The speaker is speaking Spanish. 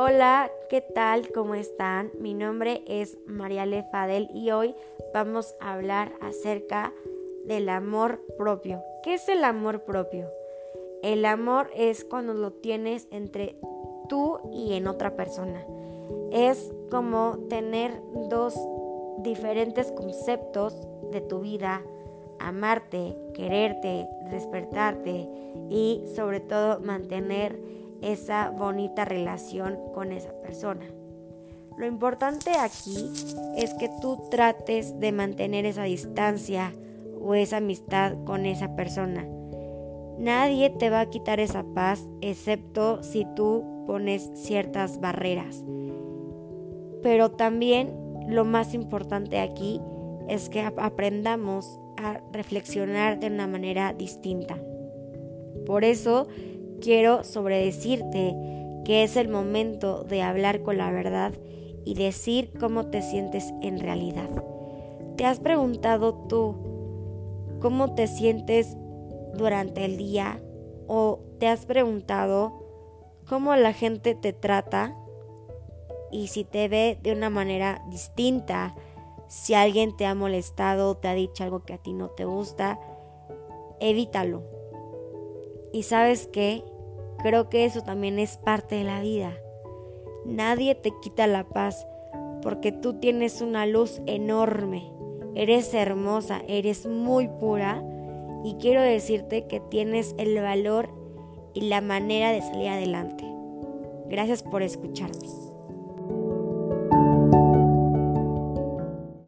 Hola, ¿qué tal? ¿Cómo están? Mi nombre es Mariale Fadel y hoy vamos a hablar acerca del amor propio. ¿Qué es el amor propio? El amor es cuando lo tienes entre tú y en otra persona. Es como tener dos diferentes conceptos de tu vida, amarte, quererte, despertarte y sobre todo mantener esa bonita relación con esa persona. Lo importante aquí es que tú trates de mantener esa distancia o esa amistad con esa persona. Nadie te va a quitar esa paz excepto si tú pones ciertas barreras. Pero también lo más importante aquí es que aprendamos a reflexionar de una manera distinta. Por eso quiero sobredecirte que es el momento de hablar con la verdad y decir cómo te sientes en realidad. ¿Te has preguntado tú cómo te sientes durante el día o te has preguntado cómo la gente te trata y si te ve de una manera distinta, si alguien te ha molestado, te ha dicho algo que a ti no te gusta, evítalo y sabes qué, creo que eso también es parte de la vida. Nadie te quita la paz porque tú tienes una luz enorme. Eres hermosa, eres muy pura y quiero decirte que tienes el valor y la manera de salir adelante. Gracias por escucharme.